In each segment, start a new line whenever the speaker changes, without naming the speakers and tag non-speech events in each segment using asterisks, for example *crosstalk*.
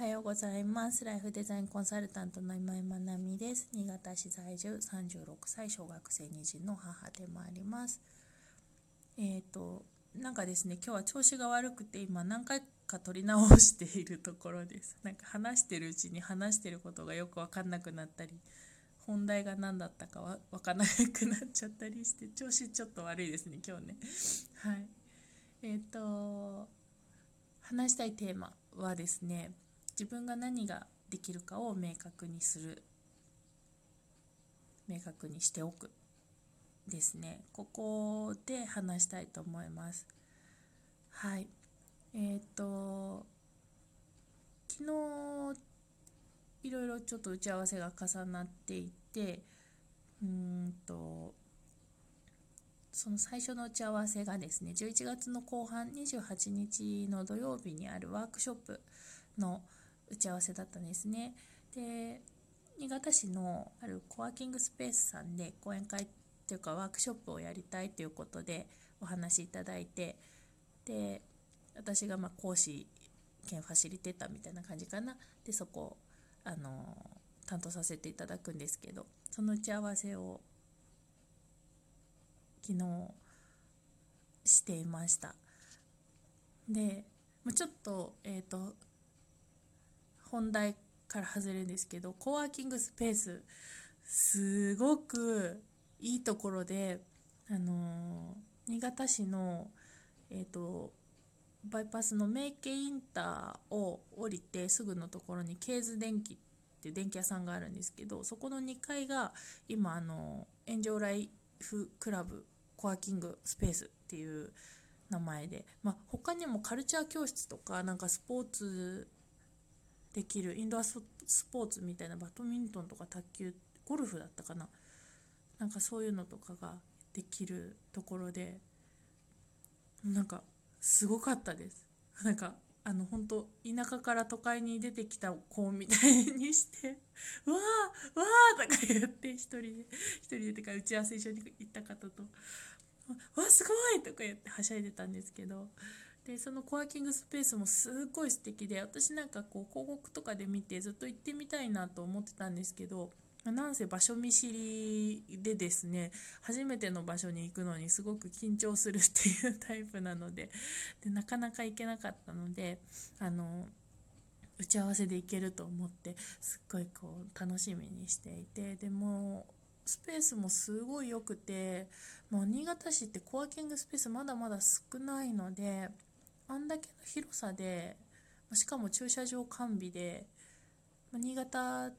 はようございます。ライフデザインコンサルタントの今井まなみです。新潟市在住36歳小学生2児の母でもあります。えっ、ー、となんかですね今日は調子が悪くて今何回か撮り直しているところです。なんか話してるうちに話してることがよく分かんなくなったり本題が何だったかは分からなくなっちゃったりして調子ちょっと悪いですね今日ね。はい。えっ、ー、と話したいテーマはですね自分が何ができるかを明確にする。明確にしておく。ですね。ここで話したいと思います。はい。えっ、ー、と昨日いろいろちょっと打ち合わせが重なっていてうんとその最初の打ち合わせがですね11月の後半28日の土曜日にあるワークショップの打ち合わせだったんですね。で新潟市のあるコワーキングスペースさんで講演会っていうかワークショップをやりたいということでお話しいただいてで私がま講師兼ファシリテーターみたいな感じかなでそこあの担当させていただくんですけどその打ち合わせを昨日していましたでちょっとえっ、ー、と本題から外れるんですけどコワーキングスペースすごくいいところであの新潟市のえ、ー、とバイパスの名家インターを降りてすぐのところにケーズ電機っていう電気屋さんがあるんですけどそこの2階が今あのエンジョーライフクラブコワーキングスペースっていう名前で、まあ、他にもカルチャー教室とかなんかスポーツできるインドアスポーツみたいなバドミントンとか卓球ゴルフだったかななんかそういうのとかができるところでなんかすごかったですなんかあの本当田舎から都会に出てきた子みたいにして「わ *laughs* ーわー」とか言って一人で一人でてか打ち合わせ一緒に行った方と「わあすごい!」とか言ってはしゃいでたんですけどでそのコワーキングスペースもすっごい素敵で私なんかこう広告とかで見てずっと行ってみたいなと思ってたんですけどなんせ場所見知りでですね初めての場所に行くのにすごく緊張するっていうタイプなのででなかなか行けなかったのであの打ち合わせで行けると思ってすっごいこう楽しみにしていてでもスペースもすごい良くてもう新潟市ってコワーキングスペースまだまだ少ないのであんだけの広さでしかも駐車場完備で新潟っ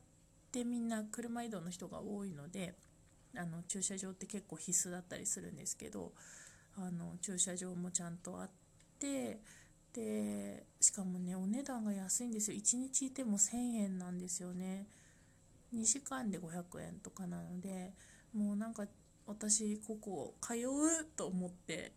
てみんな車移動の人が多いのであの駐車場って結構必須だったりするんですけどあの駐車場もちゃんとあってでしかもねお値段が安いんですよ。1日いても1000円なんですよね。2時間で500円とかなのでもうなんか私ここ通うと思って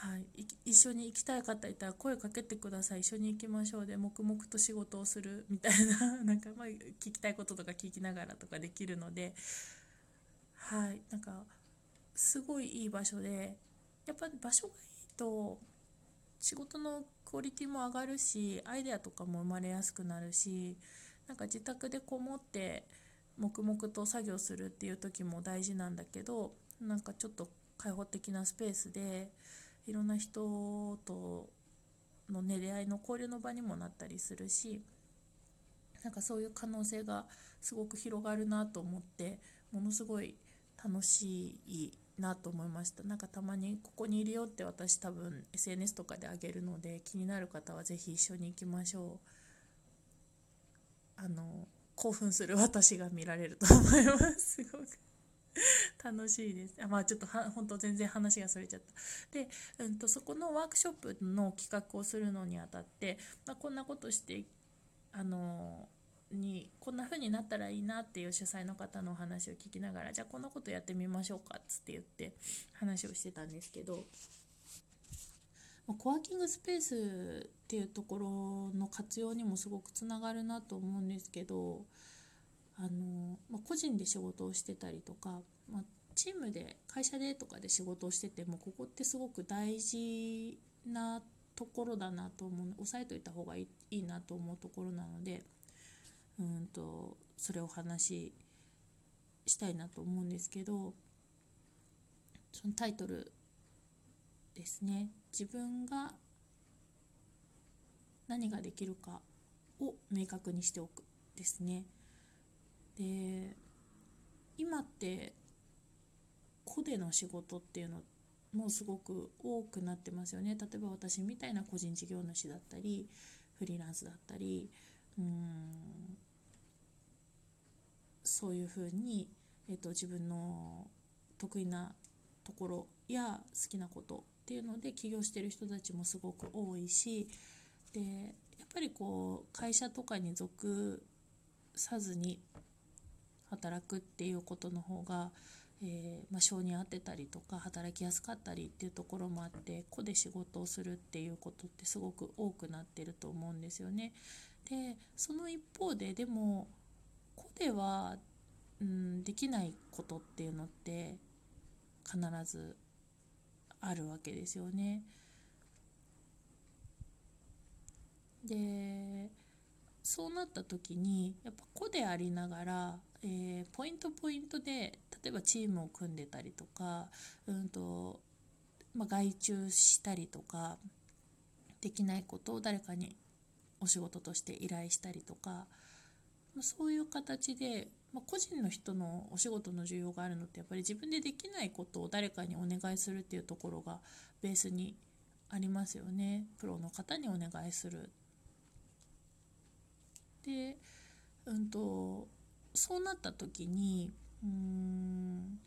はい、一緒に行きたい方いたら声かけてください。一緒に行きましょうで黙々と仕事をするみたいな。*laughs* なんかまあ聞きたいこととか聞きながらとかできるので。はい。なんかすごいいい場所でやっぱ場所がいいと仕事のクオリティも上がるしアイデアとかも生まれやすくなるしなんか自宅でこもって黙々と作業するっていう時も大事なんだけどなんかちょっと開放的なスペースでいろんな人とのね出会いの交流の場にもなったりするしなんかそういう可能性がすごく広がるなと思ってものすごい楽しいなと思いました。なんかたまにここにいるよって私多分 SNS とかであげるので気になる方は是非一緒に行きましょう。あの興奮する私が見られると思います。すごく。*laughs* 楽しいです。あまあちょっとは本当全然話がそれちゃった。で、うんと、そこのワークショップの企画をするのにあたって、まあ、こんなことしてあのにこんな風になったらいいなっていう主催の方のお話を聞きながらじゃあこんなことやってみましょうかっつって言って話をしてたんですけどコワーキングスペースっていうところの活用にもすごくつながるなと思うんですけどあの、まあ、個人で仕事をしてたりとか、まあ、チームで会社でとかで仕事をしててもここってすごく大事なところだなと思う押さえといた方がいいいいなと思うところなのでうんとそれをお話ししたいなと思うんですけどそのタイトルですね。自分が何ができるかを明確にしておくですね。で今って個での仕事っていうのもすごく多くなってますよね。例えば私みたいな個人事業主だったりフリーランスだったりうんそういうふうに、えーと、自分の得意なところや好きなことっていうので起業してる人たちもすごく多いしでやっぱりこう会社とかに属さずに働くっていうことの方がえー、まあ、性に合ってたりとか働きやすかったりっていうところもあって個で仕事をするっていうことってすごく多くなってると思うんですよね。でその一方ででも個では、うん、できないことっていうのって必ずあるわけですよね。でそうなった時にやっぱ個でありながらえー、ポイントポイントで例えばチームを組んでたりとか、うんとまあ、外注したりとかできないことを誰かにお仕事として依頼したりとか、まあ、そういう形で、まあ、個人の人のお仕事の需要があるのってやっぱり自分でできないことを誰かにお願いするっていうところがベースにありますよねプロの方にお願いする。でうんとそうなった時にうん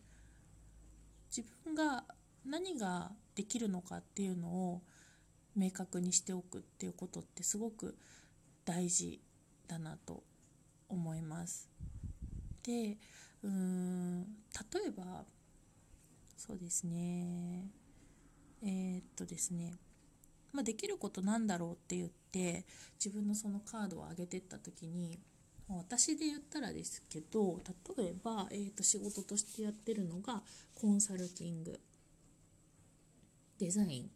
自分が何ができるのかっていうのを明確にしておくっていうことってすごく大事だなと思います。でうーん例えばそうですねえー、っとですねまあ、できることなんだろうって言って自分のそのカードを上げてった時に私で言ったらですけど例えば、えーと、仕事としてやってるのがコンサルティングデザイン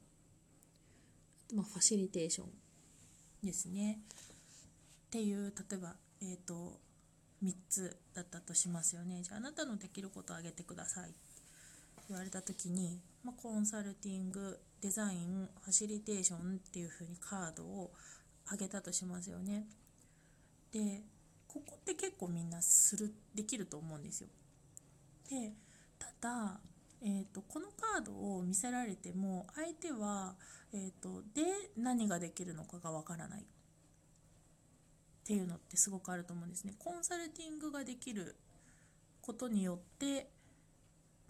まあ、ファシリテーションですね。っていう例えば、えーと、3つだったとしますよね。じゃああなたのできることを挙げてください。って言われた時に、まあ、コンサルティングデザインファシリテーションっていうふうにカードを上げたとしますよね。でここって結構みんなするできると思うんですよ。でただ、えーと、このカードを見せられても相手は、えーと、で何ができるのかがわからないっていうのってすごくあると思うんですね。コンサルティングができることによって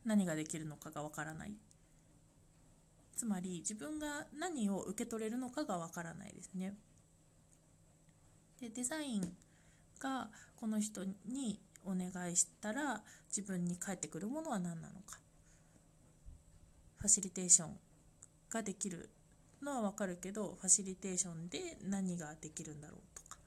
何ができるのかがわからないつまり自分が何を受け取れるのかがわからないですね。でデザインがこの人にお願いしたら自分に返ってくるものは何なのか。ファシリテーションができるのは分かるけどファシリテーションで何ができるんだろうとか。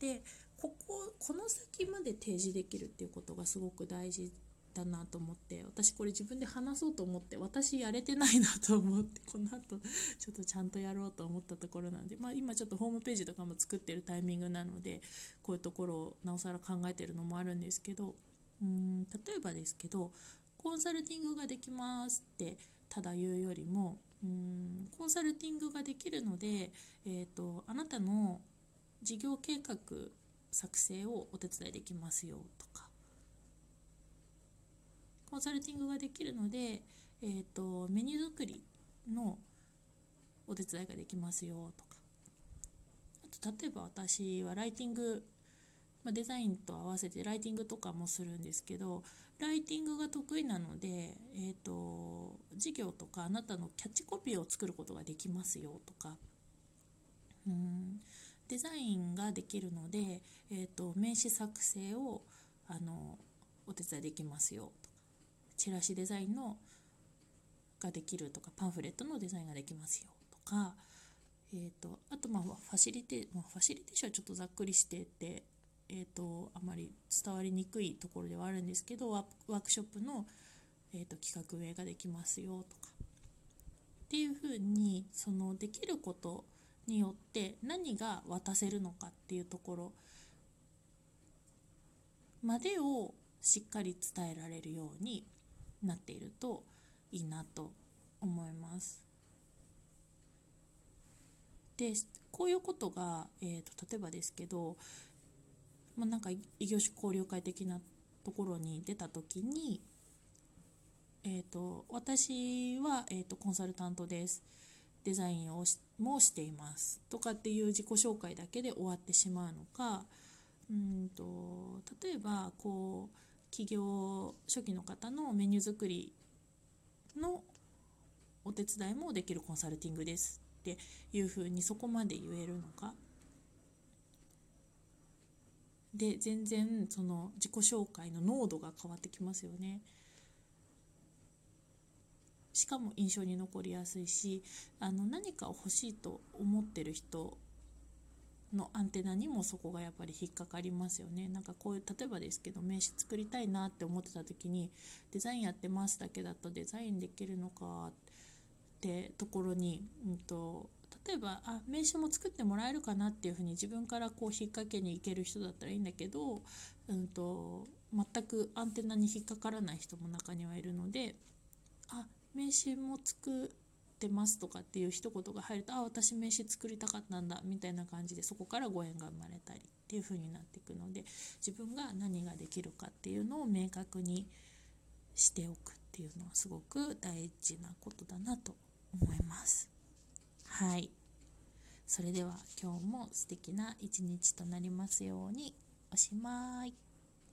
でこここの先まで提示できるっていうことがすごく大事だなと思って私これ自分で話そうと思って私やれてないなと思ってこの後ちょっとちゃんとやろうと思ったところなんで、まあ、今ちょっとホームページとかも作ってるタイミングなのでこういうところをなおさら考えてるのもあるんですけどうん例えばですけどコンサルティングができますってただ言うよりもうんコンサルティングができるので、えー、とあなたの事業計画作成をお手伝いできますよとかコンサルティングができるので、えーと、メニュー作りのお手伝いができますよとか。あと例えば私はライティング、まあ、デザインと合わせてライティングとかもするんですけどライティングが得意なので、えーと、事業とかあなたのキャッチコピーを作ることができますよとか。うんデザインができるので、えーと名刺作成をあのお手伝いできますよとチラシデザインのができるとかパンフレットのデザインができますよとか、えーと、あとまあファシリテ、まあ、ファシリテーションはちょっとざっくりしてて、えーと、あまり伝わりにくいところではあるんですけどワークショップの、えーと、企画運営ができますよとか。っていうふうにそのできることによって何が渡せるのかっていうところまでをしっかり伝えられるようになっているといいなと思います。でこういうことが、えーと、例えばですけど、まあ、なんか異業種交流会的なところに出た時に、えーと、私は、えーとコンサルタントですデザインをしもしていますとかっていう自己紹介だけで終わってしまうのかうんと例えばこう企業初期の方のメニュー作りのお手伝いもできるコンサルティングですっていうふうにそこまで言えるのかで全然その自己紹介の濃度が変わってきますよね。しかも印象に残りやすいしあの何かを欲しいと思ってる人のアンテナにもそこがやっぱり引っかかりますよね。なんかこういう例えばですけど名刺作りたいなって思ってた時にデザインやってますだけだとデザインできるのかってところに、うんと、例えばあ名刺も作ってもらえるかなっていうふうに自分からこう引っ掛けに行ける人だったらいいんだけど、うんと全くアンテナに引っかからない人も中にはいるのであ名刺も作ってますとかっていう一言が入るとあ私名刺作りたかったんだみたいな感じでそこからご縁が生まれたりっていう風になっていくので自分が何ができるかっていうのを明確にしておくっていうのはすごく大事なことだなと思います。はい。それでは今日も素敵な一日となりますように。おしまい。